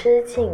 之境。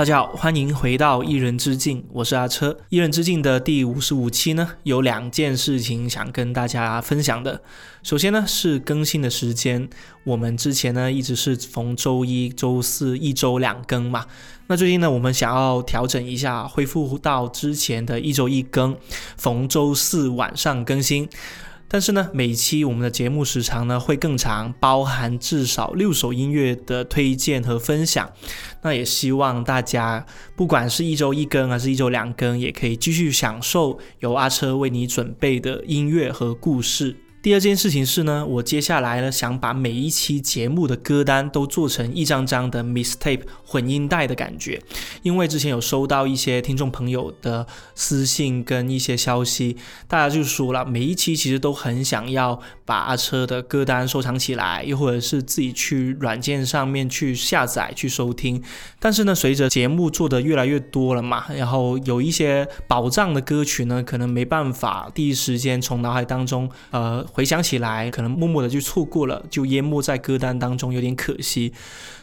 大家好，欢迎回到一人之境，我是阿车。一人之境的第五十五期呢，有两件事情想跟大家分享的。首先呢是更新的时间，我们之前呢一直是逢周一、周四一周两更嘛。那最近呢，我们想要调整一下，恢复到之前的一周一更，逢周四晚上更新。但是呢，每期我们的节目时长呢会更长，包含至少六首音乐的推荐和分享。那也希望大家，不管是一周一更还是一周两更，也可以继续享受由阿车为你准备的音乐和故事。第二件事情是呢，我接下来呢想把每一期节目的歌单都做成一张张的 mistape 混音带的感觉，因为之前有收到一些听众朋友的私信跟一些消息，大家就说了，每一期其实都很想要把阿车的歌单收藏起来，又或者是自己去软件上面去下载去收听，但是呢，随着节目做的越来越多了嘛，然后有一些宝藏的歌曲呢，可能没办法第一时间从脑海当中呃。回想起来，可能默默的就错过了，就淹没在歌单当中，有点可惜。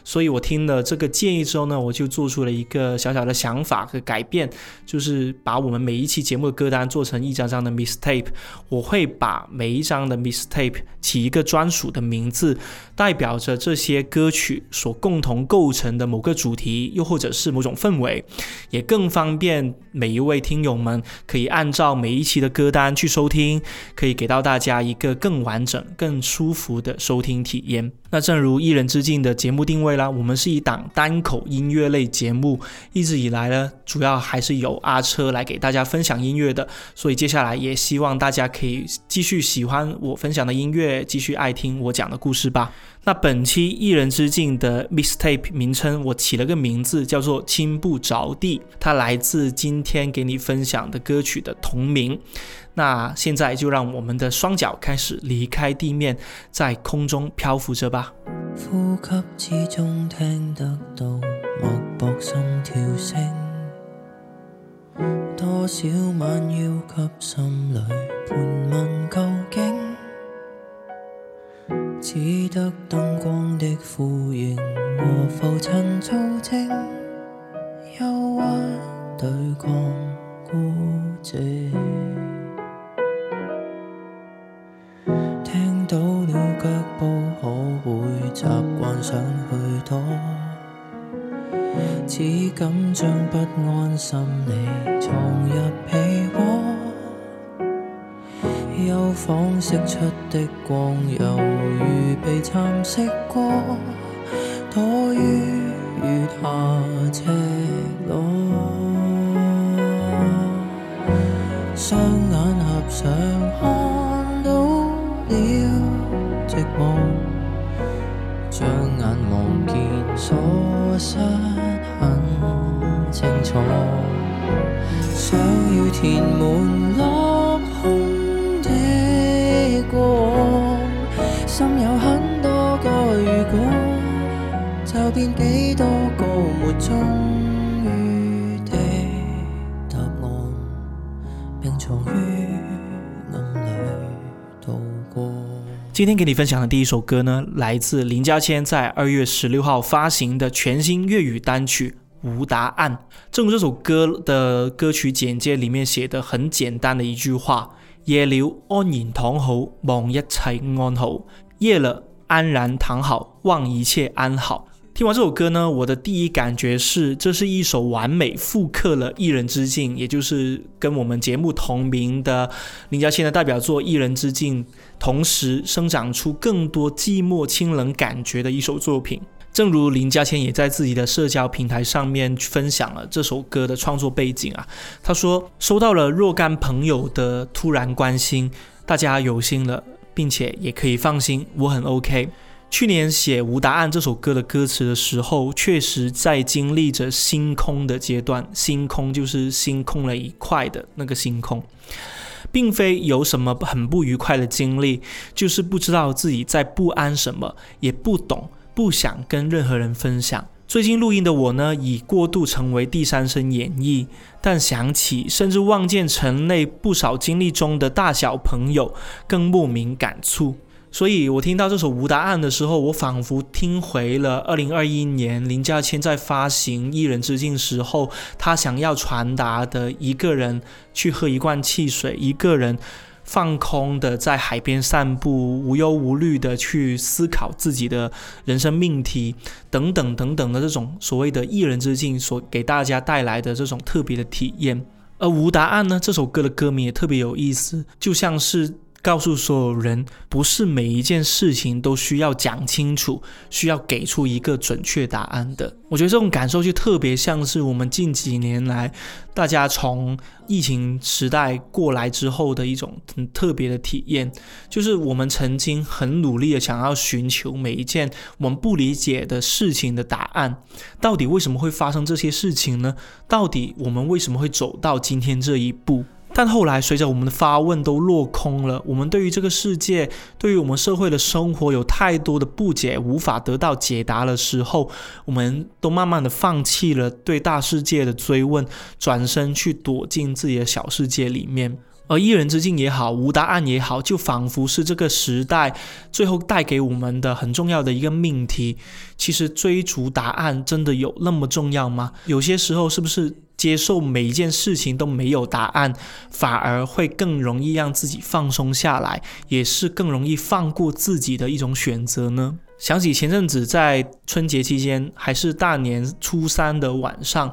所以我听了这个建议之后呢，我就做出了一个小小的想法和改变，就是把我们每一期节目的歌单做成一张张的 mistape。我会把每一张的 mistape 起一个专属的名字，代表着这些歌曲所共同构成的某个主题，又或者是某种氛围，也更方便每一位听友们可以按照每一期的歌单去收听，可以给到大家一个更完整、更舒服的收听体验。那正如一人之境的节目定位啦，我们是一档单口音乐类节目，一直以来呢，主要还是由阿车来给大家分享音乐的，所以接下来也希望大家可以继续喜欢我分享的音乐，继续爱听我讲的故事吧。那本期一人之境的 Mistape 名称，我起了个名字叫做“亲不着地”，它来自今天给你分享的歌曲的同名。那现在就让我们的双脚开始离开地面，在空中漂浮着吧。呼吸之中听得到脉搏心跳声，多少晚要给心里盘问究竟，只得灯光的呼应和浮尘造证，忧郁对抗孤寂。习惯想去躲，只敢将不安心理藏入被窝。幽房释出的光，犹如被蚕食过，躲于月下赤裸。双眼合上，填满落空的过往，心有很多个如果，就变几多个没终于的答案，并藏于暗里度过。今天给你分享的第一首歌呢，来自林家谦在二月十六号发行的全新粤语单曲《无答案》。正如这首歌的歌曲简介里面写的很简单的一句话：“夜了安然躺好，望一切安好。夜了安然躺好，望一切安好。”听完这首歌呢，我的第一感觉是，这是一首完美复刻了《一人之境》，也就是跟我们节目同名的林家谦的代表作《一人之境》，同时生长出更多寂寞清冷感觉的一首作品。正如林家谦也在自己的社交平台上面分享了这首歌的创作背景啊，他说收到了若干朋友的突然关心，大家有心了，并且也可以放心，我很 OK。去年写《无答案》这首歌的歌词的时候，确实在经历着星空的阶段。星空就是星空了一块的那个星空，并非有什么很不愉快的经历，就是不知道自己在不安什么，也不懂，不想跟任何人分享。最近录音的我呢，已过度成为第三声演绎，但想起甚至望见城内不少经历中的大小朋友，更莫名感触。所以我听到这首《无答案》的时候，我仿佛听回了二零二一年林家谦在发行《一人之境》时候，他想要传达的一个人去喝一罐汽水，一个人。放空的在海边散步，无忧无虑的去思考自己的人生命题，等等等等的这种所谓的一人之境所给大家带来的这种特别的体验。而无答案呢，这首歌的歌名也特别有意思，就像是。告诉所有人，不是每一件事情都需要讲清楚，需要给出一个准确答案的。我觉得这种感受就特别像是我们近几年来大家从疫情时代过来之后的一种很特别的体验，就是我们曾经很努力的想要寻求每一件我们不理解的事情的答案，到底为什么会发生这些事情呢？到底我们为什么会走到今天这一步？但后来，随着我们的发问都落空了，我们对于这个世界，对于我们社会的生活有太多的不解，无法得到解答的时候，我们都慢慢的放弃了对大世界的追问，转身去躲进自己的小世界里面。而一人之境也好，无答案也好，就仿佛是这个时代最后带给我们的很重要的一个命题。其实追逐答案真的有那么重要吗？有些时候是不是？接受每一件事情都没有答案，反而会更容易让自己放松下来，也是更容易放过自己的一种选择呢。想起前阵子在春节期间，还是大年初三的晚上，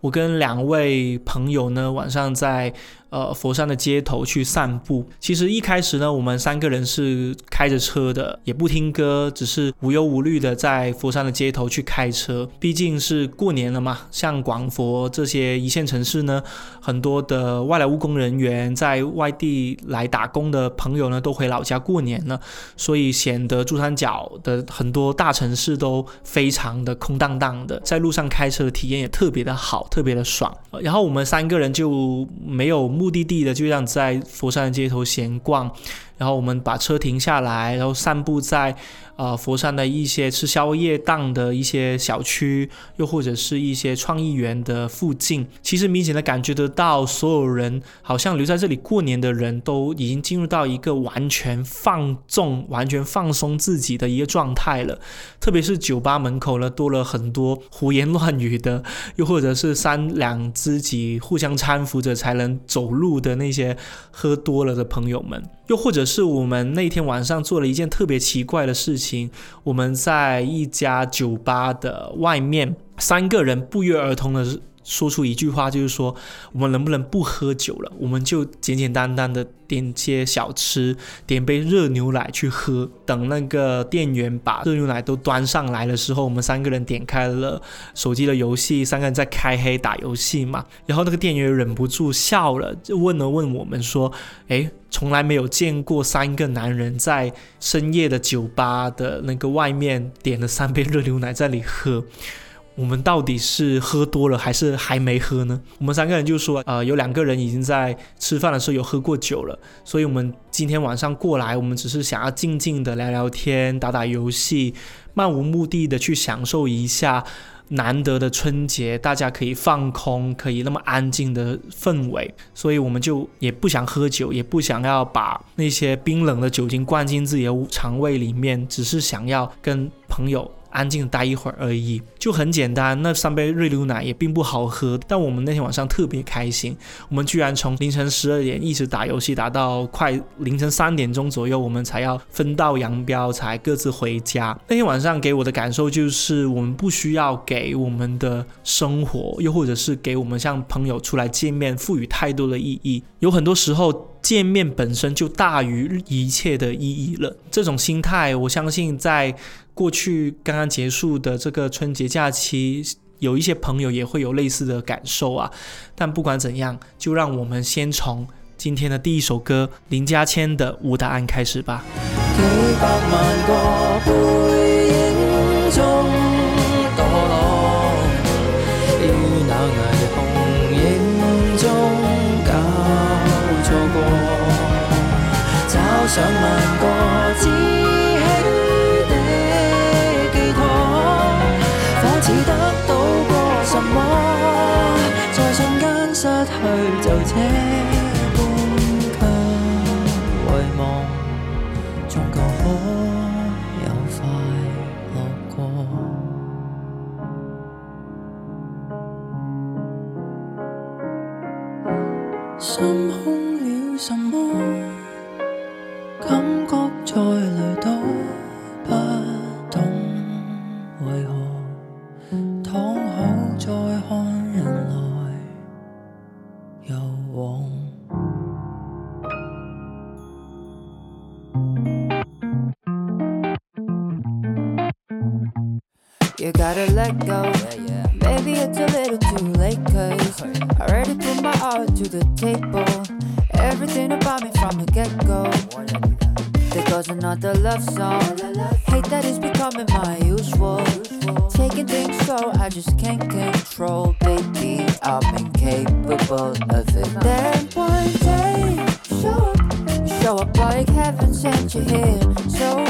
我跟两位朋友呢，晚上在。呃，佛山的街头去散步。其实一开始呢，我们三个人是开着车的，也不听歌，只是无忧无虑的在佛山的街头去开车。毕竟是过年了嘛，像广佛这些一线城市呢，很多的外来务工人员在外地来打工的朋友呢，都回老家过年了，所以显得珠三角的很多大城市都非常的空荡荡的。在路上开车的体验也特别的好，特别的爽。然后我们三个人就没有目。的地的就这样在佛山街头闲逛，然后我们把车停下来，然后散步在。呃，佛山的一些吃宵夜档的一些小区，又或者是一些创意园的附近，其实明显的感觉得到，所有人好像留在这里过年的人都已经进入到一个完全放纵、完全放松自己的一个状态了。特别是酒吧门口呢，多了很多胡言乱语的，又或者是三两知己互相搀扶着才能走路的那些喝多了的朋友们。又或者是我们那天晚上做了一件特别奇怪的事情，我们在一家酒吧的外面，三个人不约而同的。说出一句话，就是说我们能不能不喝酒了？我们就简简单单的点些小吃，点杯热牛奶去喝。等那个店员把热牛奶都端上来的时候，我们三个人点开了手机的游戏，三个人在开黑打游戏嘛。然后那个店员忍不住笑了，就问了问我们说：“诶，从来没有见过三个男人在深夜的酒吧的那个外面点了三杯热牛奶在里喝。”我们到底是喝多了还是还没喝呢？我们三个人就说，呃，有两个人已经在吃饭的时候有喝过酒了，所以我们今天晚上过来，我们只是想要静静的聊聊天、打打游戏，漫无目的的去享受一下难得的春节，大家可以放空，可以那么安静的氛围，所以我们就也不想喝酒，也不想要把那些冰冷的酒精灌进自己的肠胃里面，只是想要跟朋友。安静待一会儿而已，就很简单。那三杯瑞牛奶也并不好喝，但我们那天晚上特别开心。我们居然从凌晨十二点一直打游戏，打到快凌晨三点钟左右，我们才要分道扬镳，才各自回家。那天晚上给我的感受就是，我们不需要给我们的生活，又或者是给我们像朋友出来见面赋予太多的意义。有很多时候。见面本身就大于一切的意义了。这种心态，我相信在过去刚刚结束的这个春节假期，有一些朋友也会有类似的感受啊。但不管怎样，就让我们先从今天的第一首歌林家谦的《无答案》开始吧。知 go. Maybe it's a little too late, cause I already put my heart to the table. Everything about me from the get go. There goes another love song. Hate that it's becoming my usual. Taking things slow, I just can't control. Baby, I'm incapable of it. Then one day, show up. Show up like heaven sent you here. So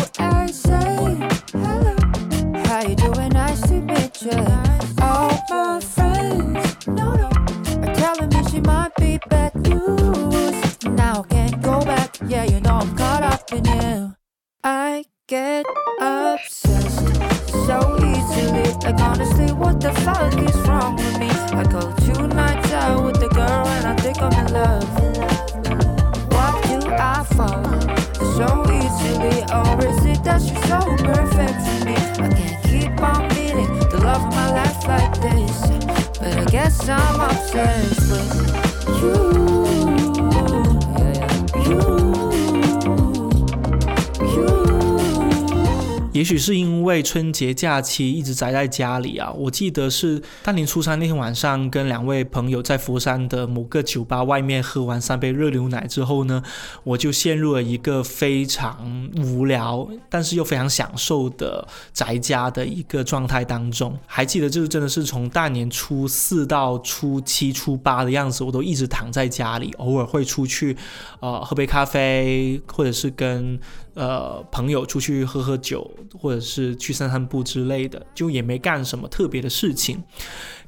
春节假期一直宅在家里啊，我记得是大年初三那天晚上，跟两位朋友在佛山的某个酒吧外面喝完三杯热牛奶之后呢，我就陷入了一个非常无聊，但是又非常享受的宅家的一个状态当中。还记得就是真的是从大年初四到初七、初八的样子，我都一直躺在家里，偶尔会出去，呃，喝杯咖啡，或者是跟呃朋友出去喝喝酒，或者是去散散步之类的，就也没干什么特别的事情。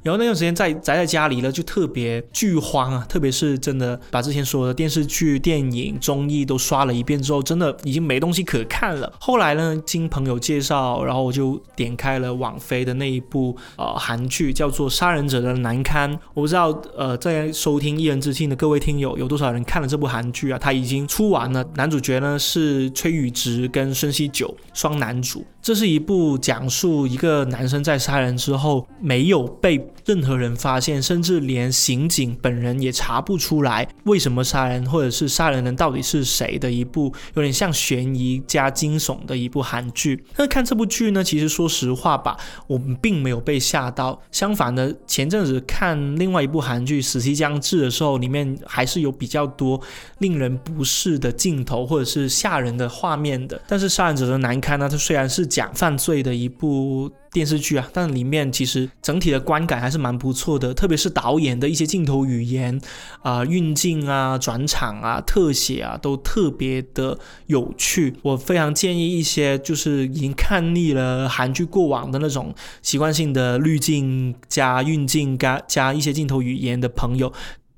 然后那段时间在宅在家里呢，就特别剧荒啊，特别是真的把之前所有的电视剧、电影、综艺都刷了一遍之后，真的已经没东西可看了。后来呢，经朋友介绍，然后我就点开了网飞的那一部呃韩剧，叫做《杀人者的难堪》。我不知道呃在收听《一人之境》的各位听友有多少人看了这部韩剧啊？它已经出完了，男主角呢是崔宇植跟孙熙九双男主。这是一部讲述一个男生在杀人之后没有被任何人发现，甚至连刑警本人也查不出来为什么杀人，或者是杀人人到底是谁的一部有点像悬疑加惊悚的一部韩剧。那看这部剧呢，其实说实话吧，我们并没有被吓到，相反的，前阵子看另外一部韩剧《死期将至》的时候，里面还是有比较多令人不适的镜头或者是吓人的画面的。但是《杀人者的难堪》呢，它虽然是讲犯罪的一部电视剧啊，但里面其实整体的观感还是蛮不错的，特别是导演的一些镜头语言啊、运镜啊、转场啊、特写啊，都特别的有趣。我非常建议一些就是已经看腻了韩剧过往的那种习惯性的滤镜加运镜加加一些镜头语言的朋友。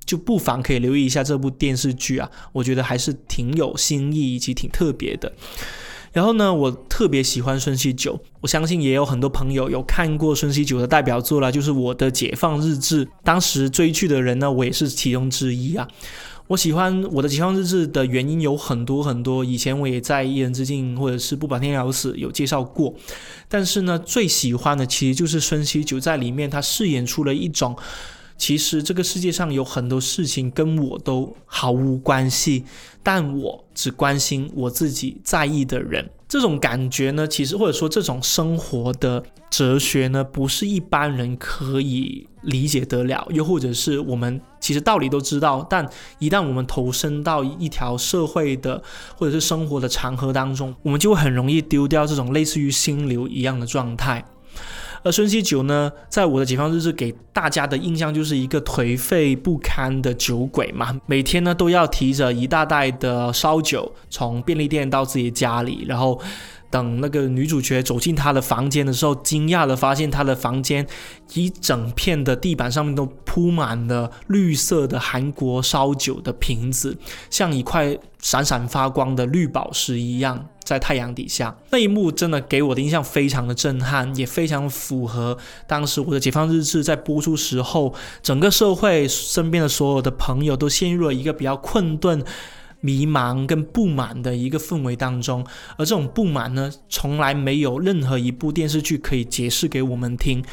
就不妨可以留意一下这部电视剧啊，我觉得还是挺有新意以及挺特别的。然后呢，我特别喜欢孙熙九，我相信也有很多朋友有看过孙熙九的代表作啦，就是我的《解放日志》。当时追剧的人呢，我也是其中之一啊。我喜欢我的《解放日志》的原因有很多很多，以前我也在《一人之境》或者是《不把天聊死》有介绍过。但是呢，最喜欢的其实就是孙熙九在里面，他饰演出了一种。其实这个世界上有很多事情跟我都毫无关系，但我只关心我自己在意的人。这种感觉呢，其实或者说这种生活的哲学呢，不是一般人可以理解得了。又或者是我们其实道理都知道，但一旦我们投身到一条社会的或者是生活的长河当中，我们就会很容易丢掉这种类似于心流一样的状态。而孙熙九呢，在我的解放日志给大家的印象就是一个颓废不堪的酒鬼嘛，每天呢都要提着一大袋的烧酒从便利店到自己家里，然后等那个女主角走进他的房间的时候，惊讶的发现他的房间一整片的地板上面都铺满了绿色的韩国烧酒的瓶子，像一块闪闪发光的绿宝石一样，在太阳底下。那一幕真的给我的印象非常的震撼，也非常符合当时我的解放日志在播出时候，整个社会身边的所有的朋友都陷入了一个比较困顿。迷茫跟不满的一个氛围当中，而这种不满呢，从来没有任何一部电视剧可以解释给我们听，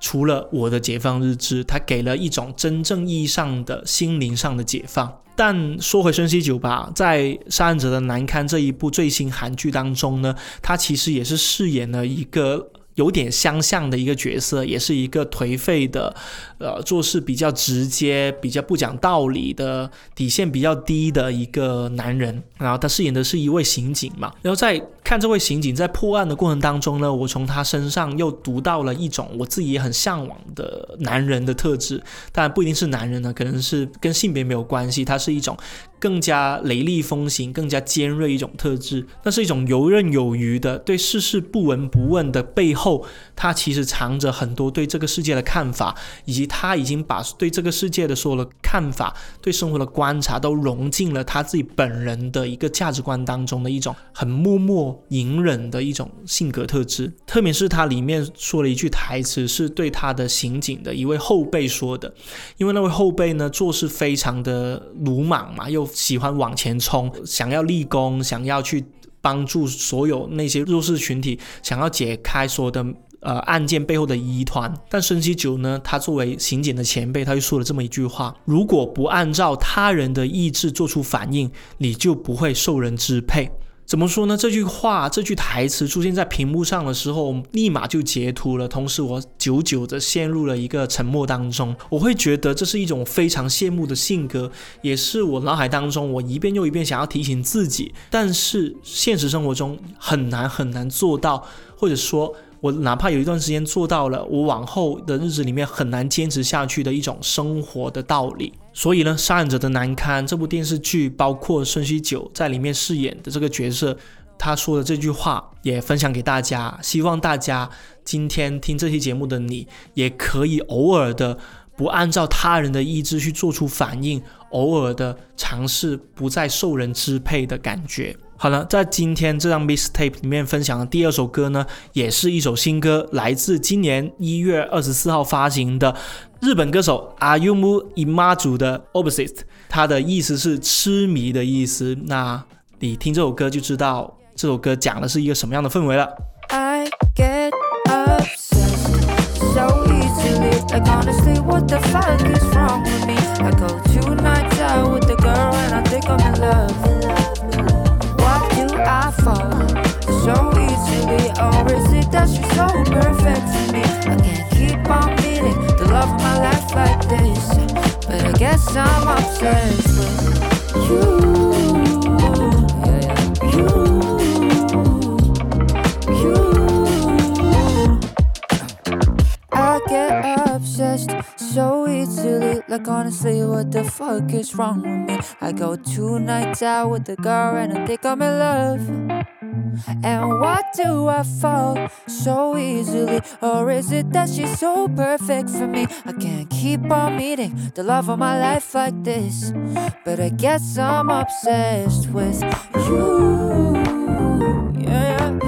除了《我的解放日志》，它给了一种真正意义上的心灵上的解放。但说回孙锡九吧，在《杀人者的难堪》这一部最新韩剧当中呢，他其实也是饰演了一个。有点相像的一个角色，也是一个颓废的，呃，做事比较直接、比较不讲道理的、底线比较低的一个男人。然后他饰演的是一位刑警嘛。然后在看这位刑警在破案的过程当中呢，我从他身上又读到了一种我自己也很向往的男人的特质。当然不一定是男人呢，可能是跟性别没有关系，他是一种。更加雷厉风行、更加尖锐一种特质，那是一种游刃有余的，对世事不闻不问的背后，他其实藏着很多对这个世界的看法，以及他已经把对这个世界的所有的看法、对生活的观察都融进了他自己本人的一个价值观当中的一种很默默隐忍的一种性格特质。特别是他里面说了一句台词，是对他的刑警的一位后辈说的，因为那位后辈呢做事非常的鲁莽嘛，又喜欢往前冲，想要立功，想要去帮助所有那些弱势群体，想要解开所有的呃案件背后的疑团。但孙锡九呢，他作为刑警的前辈，他就说了这么一句话：如果不按照他人的意志做出反应，你就不会受人支配。怎么说呢？这句话、这句台词出现在屏幕上的时候，立马就截图了。同时，我久久的陷入了一个沉默当中。我会觉得这是一种非常羡慕的性格，也是我脑海当中我一遍又一遍想要提醒自己，但是现实生活中很难很难做到，或者说。我哪怕有一段时间做到了，我往后的日子里面很难坚持下去的一种生活的道理。所以呢，《杀人者的难堪》这部电视剧，包括孙锡九在里面饰演的这个角色，他说的这句话也分享给大家。希望大家今天听这期节目的你，也可以偶尔的不按照他人的意志去做出反应，偶尔的尝试不再受人支配的感觉。好了，在今天这张 mixtape 里面分享的第二首歌呢，也是一首新歌，来自今年一月二十四号发行的日本歌手 Ayumu Imaju 的 Opposite，它的意思是痴迷的意思。那你听这首歌就知道这首歌讲的是一个什么样的氛围了。I get obsessed so easily. Like honestly, what the fuck is wrong with me? I go two nights out with the girl and I think I'm in love. I fall so easily? Is it that you're so perfect for me? I can't keep on meeting the love of my life like this. But I guess I'm obsessed with you. You. You. So easily. Like, honestly, what the fuck is wrong with me? I go two nights out with a girl and I think I'm in love. And why do I fall so easily? Or is it that she's so perfect for me? I can't keep on meeting the love of my life like this. But I guess I'm obsessed with you. Yeah,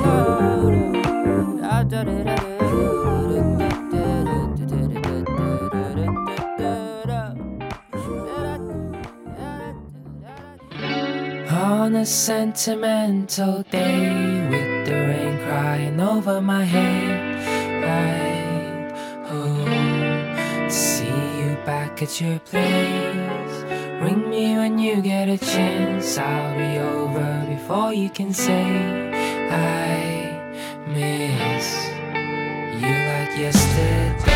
On a sentimental day with the rain crying over my head, I hope to see you back at your place. Ring me when you get a chance, I'll be over before you can say I miss you like yesterday.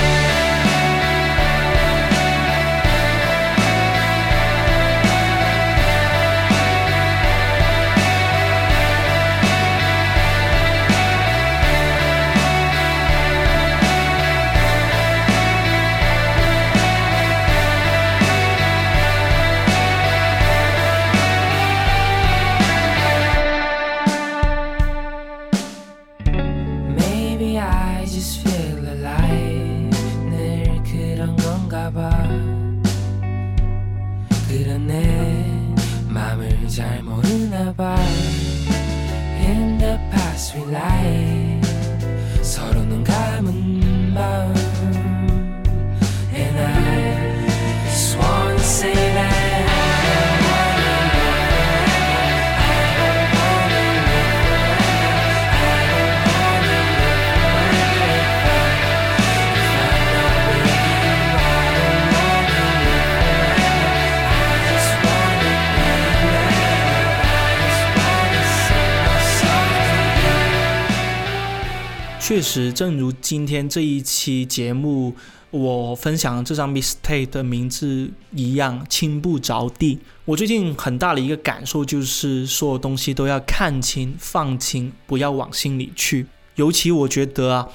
确实，正如今天这一期节目我分享这张 mistake 的名字一样，轻不着地。我最近很大的一个感受就是，所有东西都要看清、放轻，不要往心里去。尤其我觉得啊，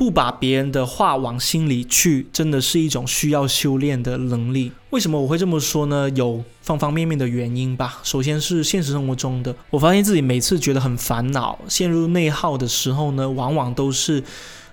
不把别人的话往心里去，真的是一种需要修炼的能力。为什么我会这么说呢？有方方面面的原因吧。首先是现实生活中的，我发现自己每次觉得很烦恼、陷入内耗的时候呢，往往都是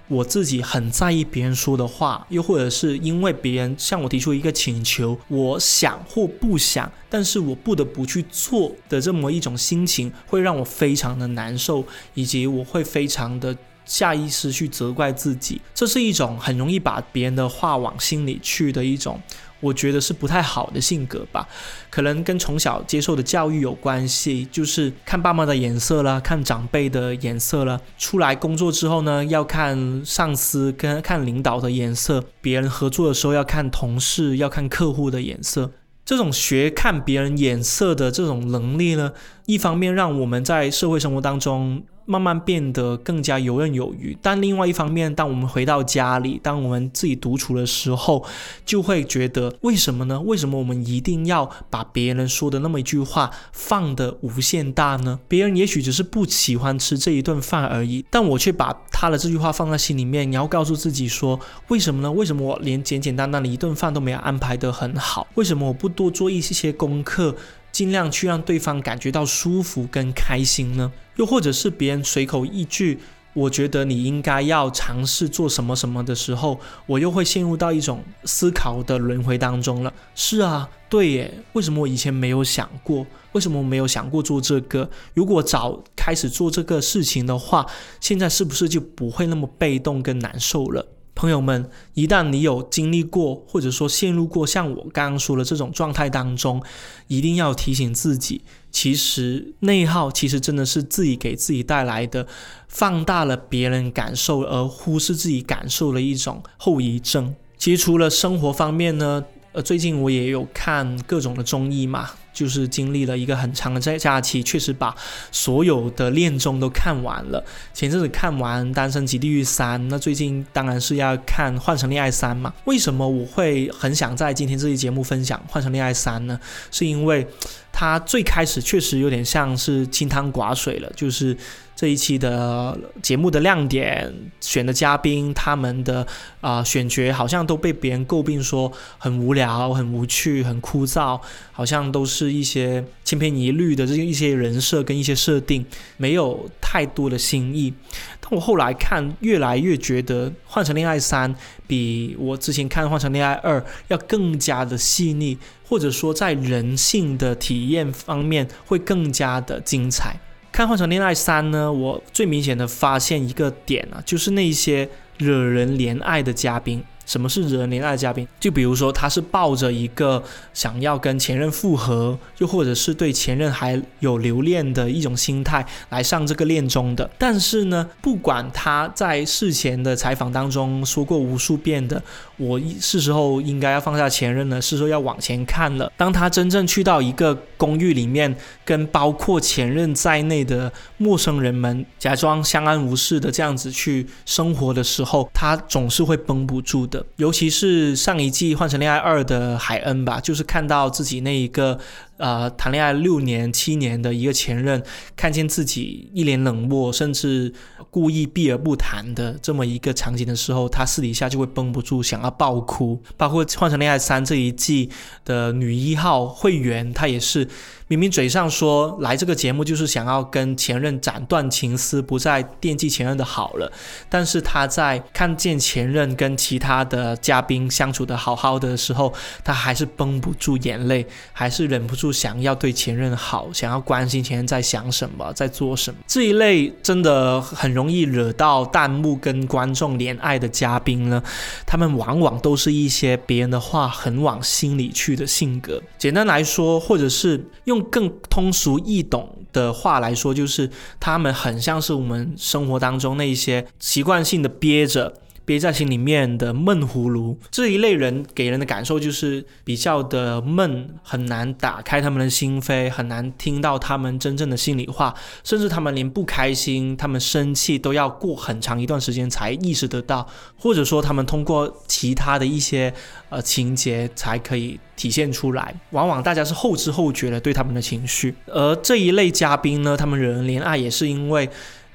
我自己很在意别人说的话，又或者是因为别人向我提出一个请求，我想或不想，但是我不得不去做的这么一种心情，会让我非常的难受，以及我会非常的。下意识去责怪自己，这是一种很容易把别人的话往心里去的一种，我觉得是不太好的性格吧。可能跟从小接受的教育有关系，就是看爸妈的眼色啦，看长辈的眼色啦。出来工作之后呢，要看上司跟看领导的眼色；别人合作的时候要看同事，要看客户的眼色。这种学看别人眼色的这种能力呢，一方面让我们在社会生活当中慢慢变得更加游刃有余，但另外一方面，当我们回到家里，当我们自己独处的时候，就会觉得为什么呢？为什么我们一定要把别人说的那么一句话放得无限大呢？别人也许只是不喜欢吃这一顿饭而已，但我却把他的这句话放在心里面，然后告诉自己说，为什么呢？为什么我连简简单单的一顿饭都没有安排得很好？为什么我不多做一些功课？尽量去让对方感觉到舒服跟开心呢？又或者是别人随口一句“我觉得你应该要尝试做什么什么”的时候，我又会陷入到一种思考的轮回当中了。是啊，对耶，为什么我以前没有想过？为什么我没有想过做这个？如果早开始做这个事情的话，现在是不是就不会那么被动跟难受了？朋友们，一旦你有经历过，或者说陷入过像我刚刚说的这种状态当中，一定要提醒自己，其实内耗其实真的是自己给自己带来的，放大了别人感受而忽视自己感受的一种后遗症。其实除了生活方面呢，呃，最近我也有看各种的综艺嘛。就是经历了一个很长的假假期，确实把所有的恋综都看完了。前阵子看完《单身即地狱三》，那最近当然是要看《换成恋爱三》嘛。为什么我会很想在今天这期节目分享《换成恋爱三》呢？是因为它最开始确实有点像是清汤寡水了，就是这一期的节目的亮点，选的嘉宾他们的啊、选角好像都被别人诟病说很无聊、很无趣、很枯燥，好像都是一些千篇一律的这一些人设跟一些设定，没有太多的新意。但我后来看，越来越觉得《换成恋爱三》比我之前看《换成恋爱二》要更加的细腻，或者说在人性的体验方面会更加的精彩。看《换成恋爱三》呢，我最明显的发现一个点啊，就是那些惹人怜爱的嘉宾。什么是惹人怜爱的嘉宾？就比如说，他是抱着一个想要跟前任复合，又或者是对前任还有留恋的一种心态来上这个恋综的。但是呢，不管他在事前的采访当中说过无数遍的，我是时候应该要放下前任了，是时候要往前看了。当他真正去到一个公寓里面，跟包括前任在内的陌生人们假装相安无事的这样子去生活的时候，他总是会绷不住的。尤其是上一季《换成恋爱二》的海恩吧，就是看到自己那一个呃谈恋爱六年、七年的一个前任，看见自己一脸冷漠，甚至故意避而不谈的这么一个场景的时候，他私底下就会绷不住，想要爆哭。包括《换成恋爱三》这一季的女一号会员，她也是明明嘴上说来这个节目就是想要跟前任斩断情丝，不再惦记前任的好了，但是她在看见前任跟其他的嘉宾相处的好好的时候，她还是绷不住眼泪，还是忍不住。处想要对前任好，想要关心前任在想什么，在做什么。这一类真的很容易惹到弹幕跟观众怜爱的嘉宾呢，他们往往都是一些别人的话很往心里去的性格。简单来说，或者是用更通俗易懂的话来说，就是他们很像是我们生活当中那些习惯性的憋着。憋在心里面的闷葫芦这一类人给人的感受就是比较的闷，很难打开他们的心扉，很难听到他们真正的心里话，甚至他们连不开心、他们生气都要过很长一段时间才意识得到，或者说他们通过其他的一些呃情节才可以体现出来。往往大家是后知后觉的对他们的情绪，而这一类嘉宾呢，他们惹人怜爱也是因为。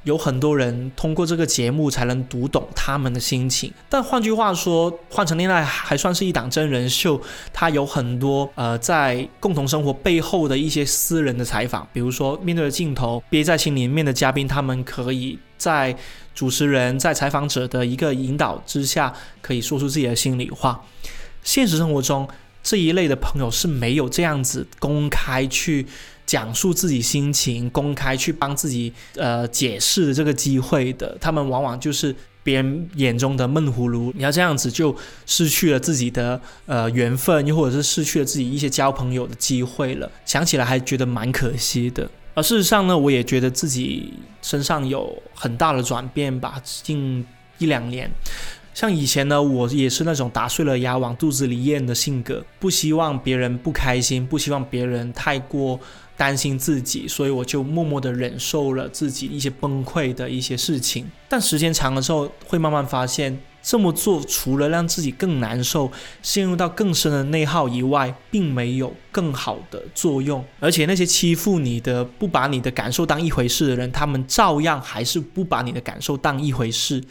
有很多人通过这个节目才能读懂他们的心情，但换句话说，换成恋爱还算是一档真人秀，它有很多呃在共同生活背后的一些私人的采访，比如说面对着镜头憋在心里面的嘉宾，他们可以在主持人在采访者的一个引导之下，可以说出自己的心里话。现实生活中这一类的朋友是没有这样子公开去。讲述自己心情，公开去帮自己呃解释的这个机会的，他们往往就是别人眼中的闷葫芦。你要这样子就失去了自己的呃缘分，又或者是失去了自己一些交朋友的机会了。想起来还觉得蛮可惜的。而事实上呢，我也觉得自己身上有很大的转变吧。近一两年，像以前呢，我也是那种打碎了牙往肚子里咽的性格，不希望别人不开心，不希望别人太过。担心自己，所以我就默默的忍受了自己一些崩溃的一些事情。但时间长了之后，会慢慢发现，这么做除了让自己更难受、陷入到更深的内耗以外，并没有更好的作用。而且那些欺负你的、不把你的感受当一回事的人，他们照样还是不把你的感受当一回事。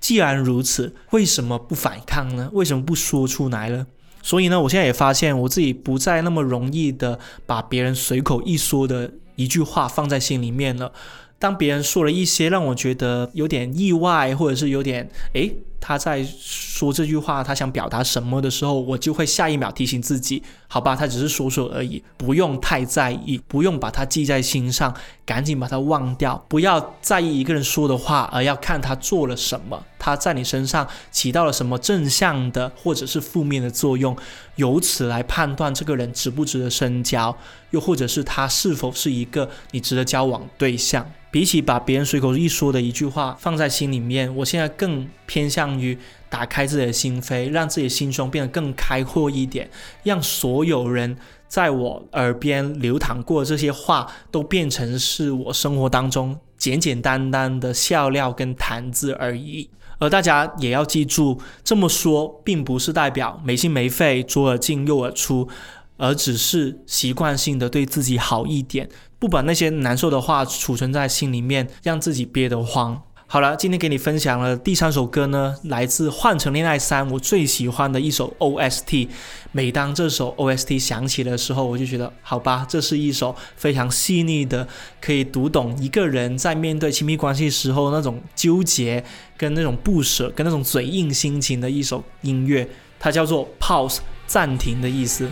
既然如此，为什么不反抗呢？为什么不说出来呢？所以呢，我现在也发现我自己不再那么容易的把别人随口一说的一句话放在心里面了。当别人说了一些让我觉得有点意外，或者是有点诶。他在说这句话，他想表达什么的时候，我就会下一秒提醒自己，好吧，他只是说说而已，不用太在意，不用把它记在心上，赶紧把它忘掉，不要在意一个人说的话，而要看他做了什么，他在你身上起到了什么正向的或者是负面的作用，由此来判断这个人值不值得深交，又或者是他是否是一个你值得交往对象。比起把别人随口一说的一句话放在心里面，我现在更偏向于打开自己的心扉，让自己心胸变得更开阔一点，让所有人在我耳边流淌过这些话都变成是我生活当中简简单单的笑料跟谈资而已。而大家也要记住，这么说并不是代表没心没肺、左耳进右耳出，而只是习惯性的对自己好一点。不把那些难受的话储存在心里面，让自己憋得慌。好了，今天给你分享了第三首歌呢，来自《换成恋爱三》，我最喜欢的一首 OST。每当这首 OST 响起的时候，我就觉得，好吧，这是一首非常细腻的，可以读懂一个人在面对亲密关系时候那种纠结、跟那种不舍、跟那种嘴硬心情的一首音乐。它叫做 Pause，暂停的意思。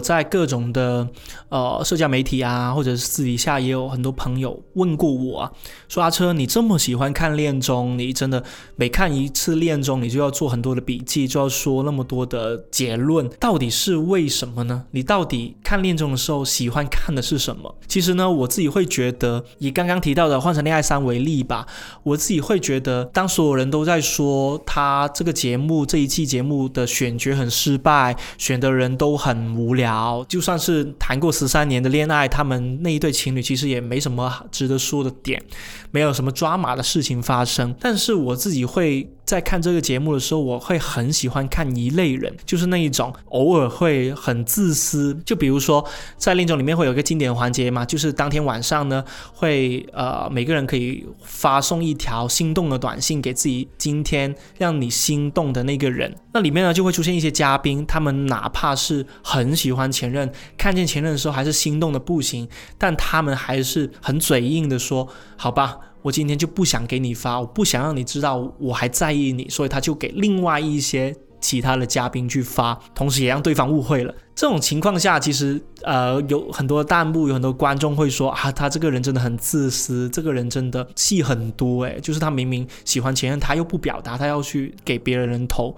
在各种的呃社交媒体啊，或者是私底下也有很多朋友问过我啊，说阿车，你这么喜欢看恋综，你真的每看一次恋综，你就要做很多的笔记，就要说那么多的结论，到底是为什么呢？你到底看恋综的时候喜欢看的是什么？其实呢，我自己会觉得，以刚刚提到的《换成恋爱三》为例吧，我自己会觉得，当所有人都在说他这个节目这一季节目的选角很失败，选的人都很无聊，就算是谈过十三年的恋爱，他们那一对情侣其实也没什么值得说的点，没有什么抓马的事情发生。但是我自己会在看这个节目的时候，我会很喜欢看一类人，就是那一种偶尔会很自私，就比如说在恋综里面会有一个经典环节嘛，就是当天晚上呢，会呃每个人可以发送一条心动的短信给自己今天让你心动的那个人，那里面呢就会出现一些嘉宾，他们哪怕是很喜欢前任，看见前任的时候还是心动的不行，但他们还是很嘴硬的说，好吧。我今天就不想给你发，我不想让你知道我还在意你，所以他就给另外一些其他的嘉宾去发，同时也让对方误会了。这种情况下，其实呃有很多弹幕，有很多观众会说啊，他这个人真的很自私，这个人真的戏很多，诶，就是他明明喜欢前任，他又不表达，他要去给别人投，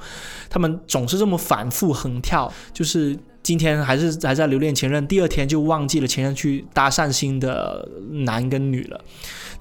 他们总是这么反复横跳，就是今天还是还在留恋前任，第二天就忘记了前任去搭讪新的男跟女了。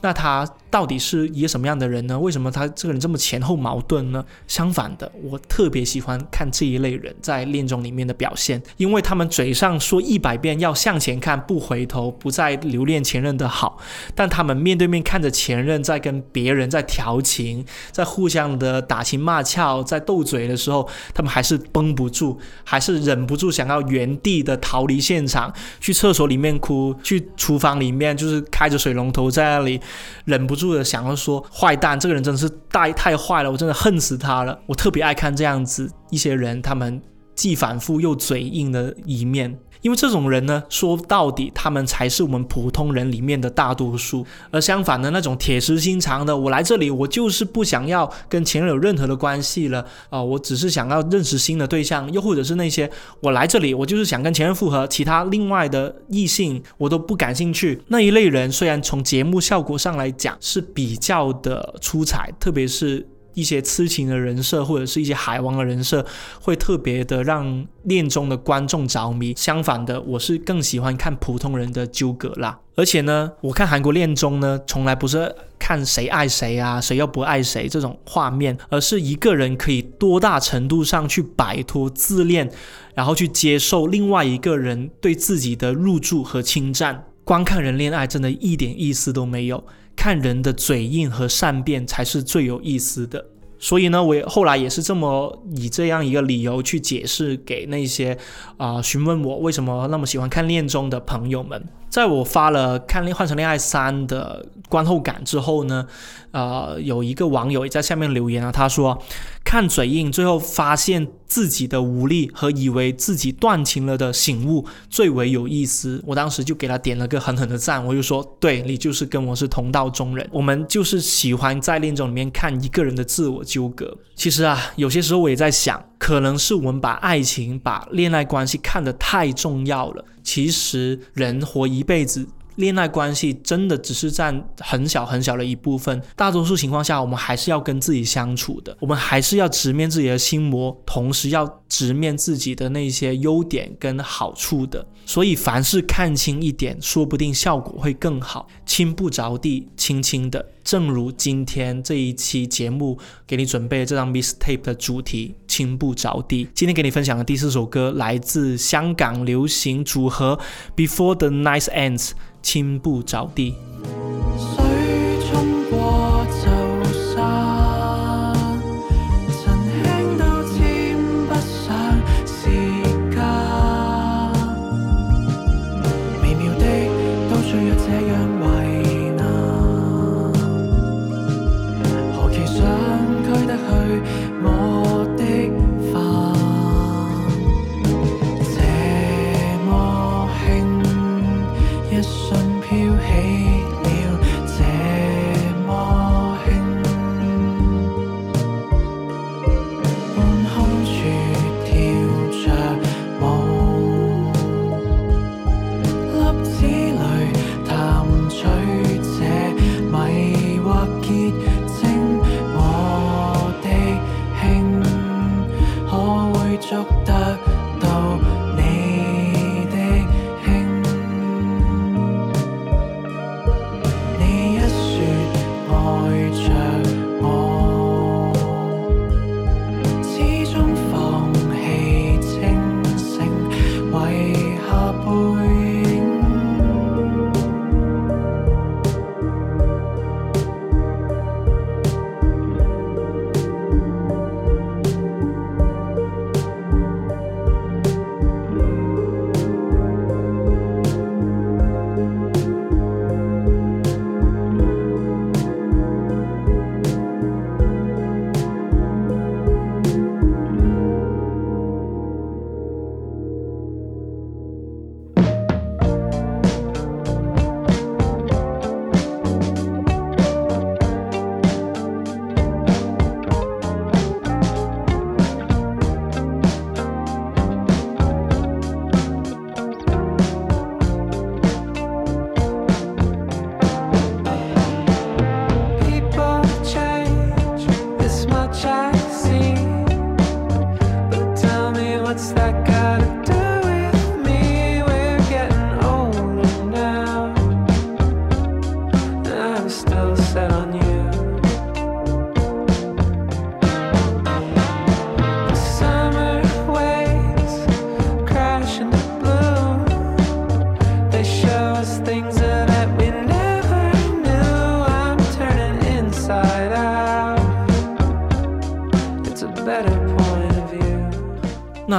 那他到底是一个什么样的人呢？为什么他这个人这么前后矛盾呢？相反的，我特别喜欢看这一类人在恋综里面的表现，因为他们嘴上说一百遍要向前看，不回头，不再留恋前任的好，但他们面对面看着前任在跟别人在调情，在互相的打情骂俏，在斗嘴的时候，他们还是绷不住，还是忍不住想要原地的逃离现场，去厕所里面哭，去厨房里面就是开着水龙头在那里。忍不住的想要说坏蛋，这个人真的是太太坏了，我真的恨死他了。我特别爱看这样子一些人，他们既反复又嘴硬的一面。因为这种人呢，说到底，他们才是我们普通人里面的大多数。而相反的那种铁石心肠的，我来这里，我就是不想要跟前任有任何的关系了啊，我只是想要认识新的对象，又或者是那些我来这里，我就是想跟前任复合，其他另外的异性我都不感兴趣。那一类人，虽然从节目效果上来讲是比较的出彩，特别是。一些痴情的人设，或者是一些海王的人设，会特别的让恋中的观众着迷。相反的，我是更喜欢看普通人的纠葛啦。而且呢，我看韩国恋综呢，从来不是看谁爱谁啊，谁又不爱谁这种画面，而是一个人可以多大程度上去摆脱自恋，然后去接受另外一个人对自己的入住和侵占。光看人恋爱，真的一点意思都没有。看人的嘴硬和善变才是最有意思的，所以呢，我后来也是这么以这样一个理由去解释给那些啊询问我为什么那么喜欢看恋综的朋友们。在我发了看《恋换成恋爱三》的观后感之后呢，呃，有一个网友也在下面留言啊，他说看嘴硬，最后发现自己的无力和以为自己断情了的醒悟最为有意思。我当时就给他点了个狠狠的赞，我就说，对你就是跟我是同道中人，我们就是喜欢在恋综里面看一个人的自我纠葛。其实啊，有些时候我也在想，可能是我们把爱情、把恋爱关系看得太重要了。其实人活一辈子，恋爱关系真的只是占很小很小的一部分。大多数情况下，我们还是要跟自己相处的，我们还是要直面自己的心魔，同时要直面自己的那些优点跟好处的。所以，凡事看清一点，说不定效果会更好。轻不着地，轻轻的。正如今天这一期节目给你准备这张 Mistape 的主题《轻不着地》，今天给你分享的第四首歌来自香港流行组合 Before the Night Ends，《轻不着地》。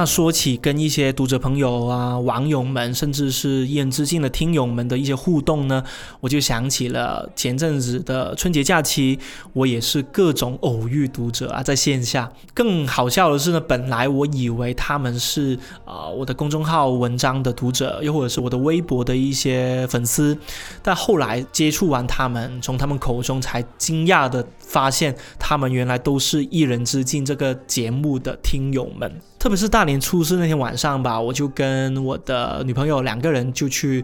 说起跟一些读者朋友啊、网友们，甚至是一人之境的听友们的一些互动呢，我就想起了前阵子的春节假期，我也是各种偶遇读者啊，在线下。更好笑的是呢，本来我以为他们是啊、我的公众号文章的读者，又或者是我的微博的一些粉丝，但后来接触完他们，从他们口中才惊讶的发现，他们原来都是一人之境这个节目的听友们。特别是大年初四那天晚上吧，我就跟我的女朋友两个人就去，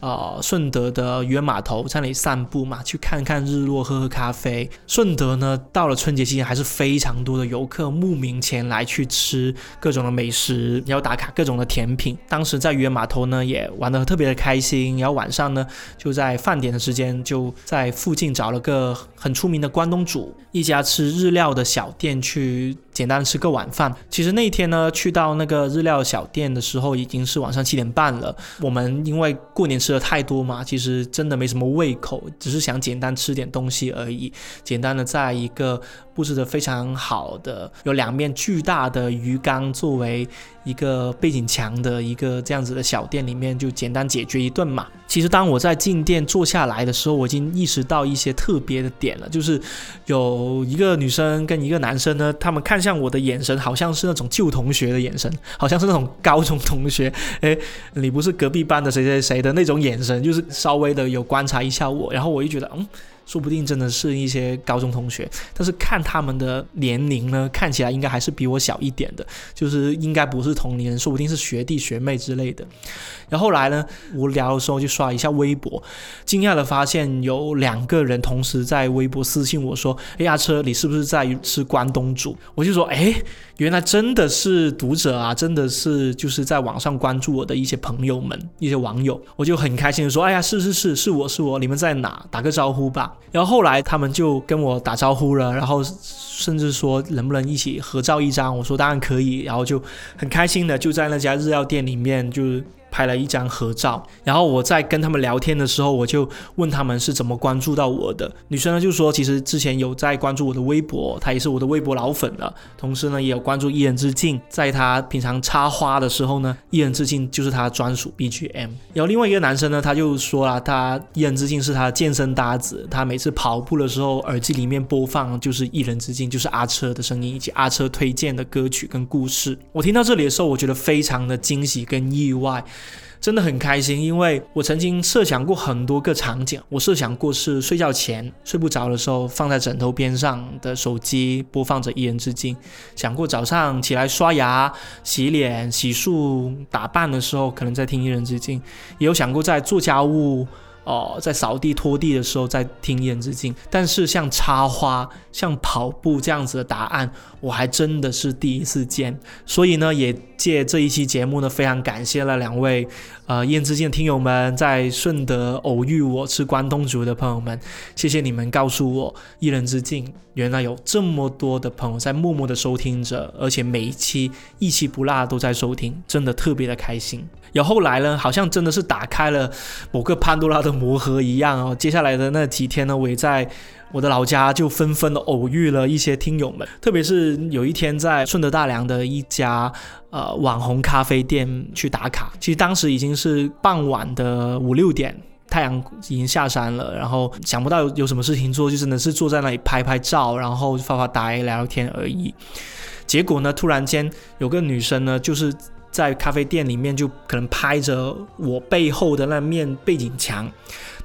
呃，顺德的渔人码头在那里散步嘛，去看看日落，喝喝咖啡。顺德呢，到了春节期间还是非常多的游客慕名前来去吃各种的美食，要打卡各种的甜品。当时在渔人码头呢，也玩得特别的开心。然后晚上呢，就在饭点的时间，就在附近找了个很出名的关东煮一家吃日料的小店去简单吃个晚饭。其实那一天呢，去到那个日料小店的时候，已经是晚上七点半了。我们因为过年吃的太多嘛，其实真的没什么胃口，只是想简单吃点东西而已。简单的在一个布置的非常好的，有两面巨大的鱼缸作为一个背景墙的一个这样子的小店里面，就简单解决一顿嘛。其实当我在进店坐下来的时候，我已经意识到一些特别的点了，就是有一个女生跟一个男生呢，他们看像我的眼神好像是那种旧同学的眼神，好像是那种高中同学，哎，你不是隔壁班的谁谁谁的那种眼神，就是稍微的有观察一下我，然后我就觉得，嗯。说不定真的是一些高中同学，但是看他们的年龄呢，看起来应该还是比我小一点的，就是应该不是同龄人，说不定是学弟学妹之类的。然后来呢，无聊的时候就刷一下微博，惊讶的发现有两个人同时在微博私信我说：“哎呀，车，你是不是在吃关东煮？”我就说：“哎，原来真的是读者啊，真的是就是在网上关注我的一些朋友们，一些网友。”我就很开心的说：“哎呀，是是是，是我是我，你们在哪？打个招呼吧。”然后后来他们就跟我打招呼了，然后甚至说能不能一起合照一张？我说当然可以，然后就很开心的就在那家日料店里面就是。拍了一张合照，然后我在跟他们聊天的时候，我就问他们是怎么关注到我的。女生呢就说，其实之前有在关注我的微博，她也是我的微博老粉了，同时呢也有关注一人之境，在她平常插花的时候呢，一人之境就是她专属 BGM。然后另外一个男生呢，他就说了，他一人之境是他的健身搭子，他每次跑步的时候，耳机里面播放就是一人之境，就是阿车的声音以及阿车推荐的歌曲跟故事。我听到这里的时候，我觉得非常的惊喜跟意外。真的很开心，因为我曾经设想过很多个场景。我设想过是睡觉前睡不着的时候，放在枕头边上的手机播放着《一人之境》；想过早上起来刷牙、洗脸、洗漱、打扮的时候，可能在听《一人之境》；也有想过在做家务。哦，在扫地拖地的时候在听《一人之境》，但是像插花、像跑步这样子的答案，我还真的是第一次见。所以呢，也借这一期节目呢，非常感谢了两位呃《一人之境》的听友们，在顺德偶遇我吃关东煮的朋友们，谢谢你们告诉我《一人之境》原来有这么多的朋友在默默的收听着，而且每一期一期不落都在收听，真的特别的开心。然后来呢，好像真的是打开了某个潘多拉的魔盒一样哦。接下来的那几天呢，我也在我的老家就纷纷的偶遇了一些听友们，特别是有一天在顺德大良的一家呃网红咖啡店去打卡，其实当时已经是傍晚的五六点。太阳已经下山了，然后想不到有有什么事情做，就真的是坐在那里拍拍照，然后发发呆、聊聊天而已。结果呢，突然间有个女生呢，就是在咖啡店里面就可能拍着我背后的那面背景墙，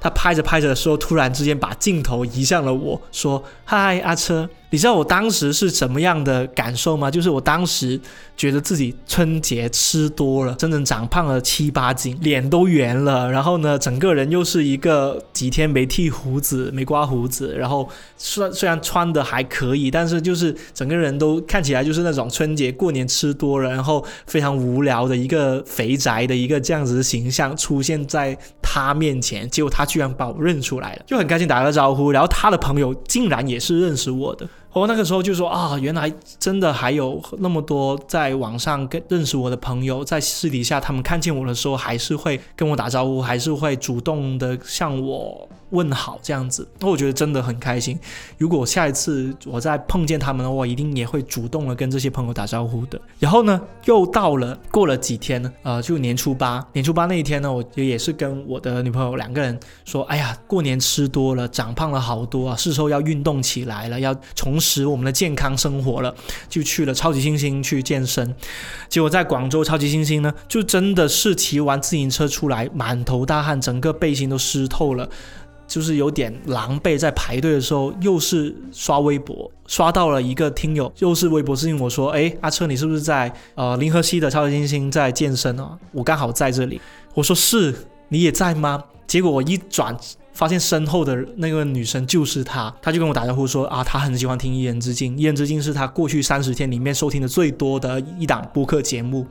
他拍着拍着的时候，突然之间把镜头移向了我，说：“嗨，阿车。”你知道我当时是什么样的感受吗？就是我当时觉得自己春节吃多了，真正长胖了七八斤，脸都圆了，然后呢，整个人又是一个几天没剃胡子、没刮胡子，然后虽虽然穿的还可以，但是就是整个人都看起来就是那种春节过年吃多了，然后非常无聊的一个肥宅的一个这样子的形象出现在他面前，结果他居然把我认出来了，就很开心打个招呼，然后他的朋友竟然也是认识我的。我那个时候就说啊，原来真的还有那么多在网上跟认识我的朋友，在私底下他们看见我的时候，还是会跟我打招呼，还是会主动的向我。问好这样子，那我觉得真的很开心。如果下一次我再碰见他们的话，一定也会主动的跟这些朋友打招呼的。然后呢，又到了过了几天呢，呃，就年初八，年初八那一天呢，我也是跟我的女朋友两个人说，哎呀，过年吃多了，长胖了好多啊，是时候要运动起来了，要重拾我们的健康生活了，就去了超级星星去健身。结果在广州超级星星呢，就真的是骑完自行车出来，满头大汗，整个背心都湿透了。就是有点狼狈，在排队的时候，又是刷微博，刷到了一个听友，又是微博私信我说：“哎，阿车，你是不是在呃林和西的超级星星在健身啊？我刚好在这里。”我说：“是，你也在吗？”结果我一转，发现身后的那个女生就是她，她就跟我打招呼说：“啊，她很喜欢听《一人之境》，《一人之境》是她过去三十天里面收听的最多的一档播客节目，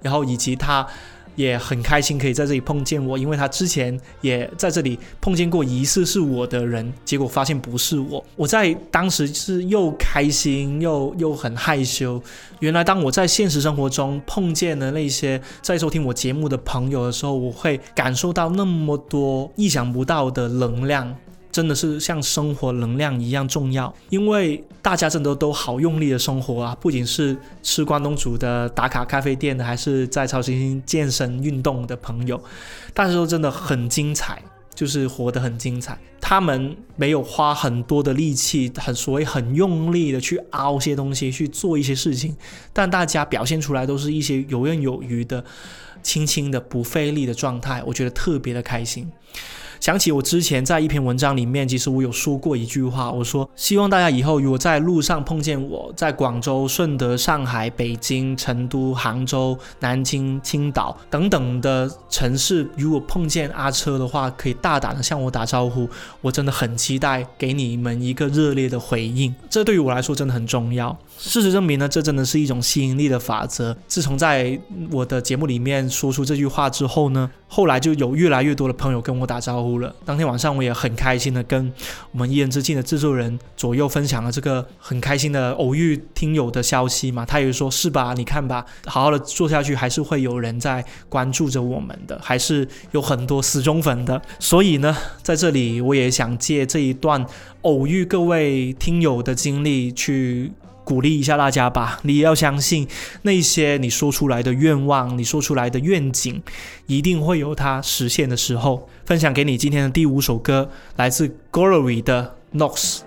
然后以及她。”也很开心可以在这里碰见我，因为他之前也在这里碰见过疑似是我的人，结果发现不是我。我在当时是又开心又又很害羞。原来当我在现实生活中碰见了那些在收听我节目的朋友的时候，我会感受到那么多意想不到的能量。真的是像生活能量一样重要，因为大家真的都好用力的生活啊！不仅是吃关东煮的打卡咖啡店的，还是在超新星健身运动的朋友，大家都真的很精彩，就是活得很精彩。他们没有花很多的力气，很所谓很用力的去凹些东西，去做一些事情，但大家表现出来都是一些游刃有余的、轻轻的、不费力的状态，我觉得特别的开心。想起我之前在一篇文章里面，其实我有说过一句话，我说希望大家以后如果在路上碰见我，在广州、顺德、上海、北京、成都、杭州、南京、青岛等等的城市，如果碰见阿车的话，可以大胆的向我打招呼，我真的很期待给你们一个热烈的回应，这对于我来说真的很重要。事实证明呢，这真的是一种吸引力的法则。自从在我的节目里面说出这句话之后呢，后来就有越来越多的朋友跟我打招呼了。当天晚上我也很开心的跟我们一人之境的制作人左右分享了这个很开心的偶遇听友的消息嘛。他也说是吧？你看吧，好好的做下去，还是会有人在关注着我们的，还是有很多死忠粉的。所以呢，在这里我也想借这一段偶遇各位听友的经历去。鼓励一下大家吧，你也要相信那些你说出来的愿望，你说出来的愿景，一定会有它实现的时候。分享给你今天的第五首歌，来自 Glory 的 Nox。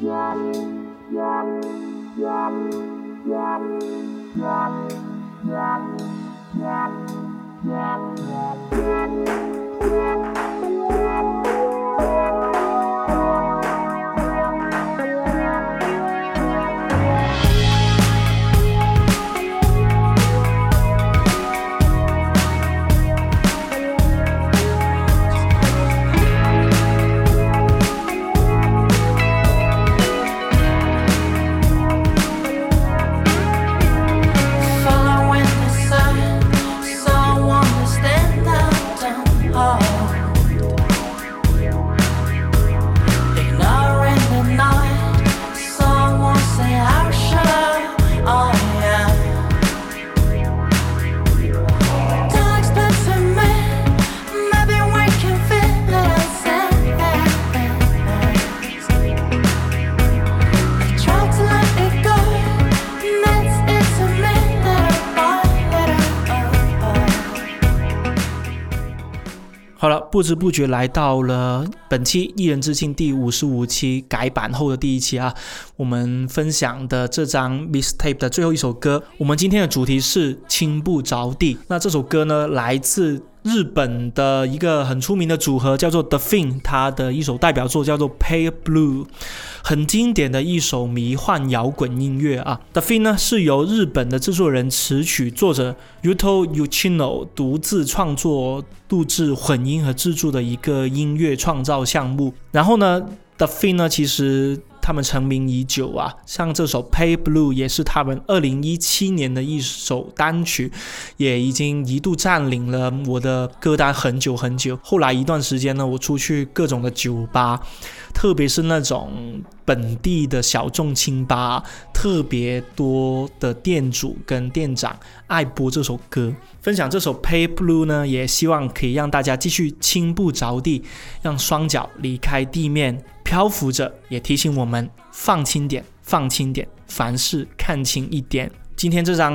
Yeah. 不知不觉来到了本期《一人之境》第五十五期改版后的第一期啊，我们分享的这张 Mistape 的最后一首歌，我们今天的主题是亲不着地。那这首歌呢，来自。日本的一个很出名的组合叫做 The Fin，他的一首代表作叫做 Pale Blue，很经典的一首迷幻摇滚音乐啊。The Fin 呢是由日本的制作人、词曲作者 Yuto Uchino 独自创作、录制、混音和制作的一个音乐创造项目。然后呢，The Fin 呢其实。他们成名已久啊，像这首《Pay Blue》也是他们二零一七年的一首单曲，也已经一度占领了我的歌单很久很久。后来一段时间呢，我出去各种的酒吧，特别是那种本地的小众清吧，特别多的店主跟店长爱播这首歌。分享这首《Pay Blue》呢，也希望可以让大家继续轻不着地，让双脚离开地面。漂浮着，也提醒我们放轻点，放轻点，凡事看清一点。今天这张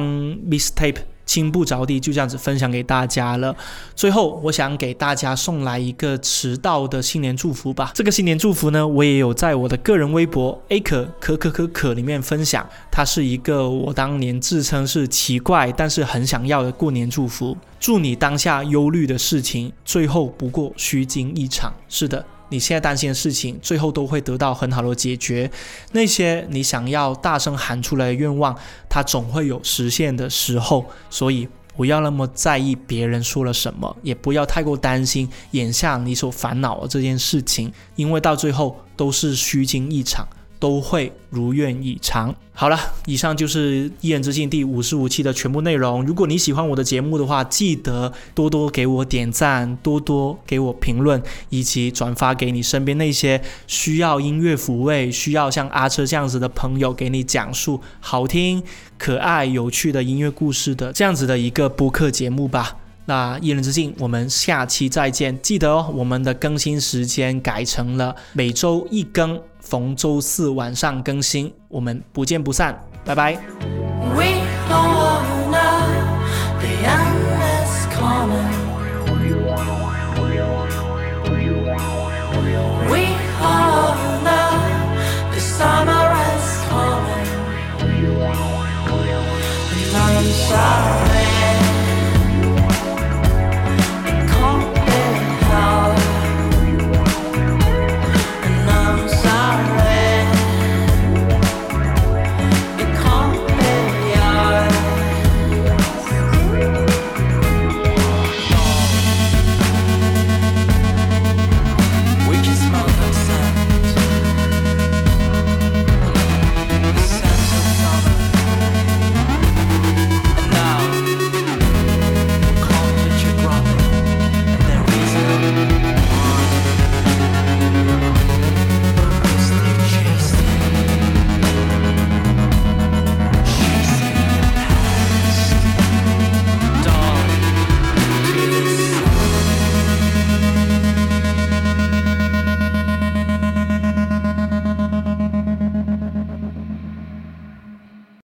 Mistape 轻不着地就这样子分享给大家了。最后，我想给大家送来一个迟到的新年祝福吧。这个新年祝福呢，我也有在我的个人微博 A 可可可可可里面分享。它是一个我当年自称是奇怪，但是很想要的过年祝福。祝你当下忧虑的事情，最后不过虚惊一场。是的。你现在担心的事情，最后都会得到很好的解决。那些你想要大声喊出来的愿望，它总会有实现的时候。所以不要那么在意别人说了什么，也不要太过担心眼下你所烦恼的这件事情，因为到最后都是虚惊一场。都会如愿以偿。好了，以上就是《一人之境》第五十五期的全部内容。如果你喜欢我的节目的话，记得多多给我点赞，多多给我评论，以及转发给你身边那些需要音乐抚慰、需要像阿车这样子的朋友，给你讲述好听、可爱、有趣的音乐故事的这样子的一个播客节目吧。那《一人之境》，我们下期再见。记得哦，我们的更新时间改成了每周一更。逢周四晚上更新，我们不见不散，拜拜。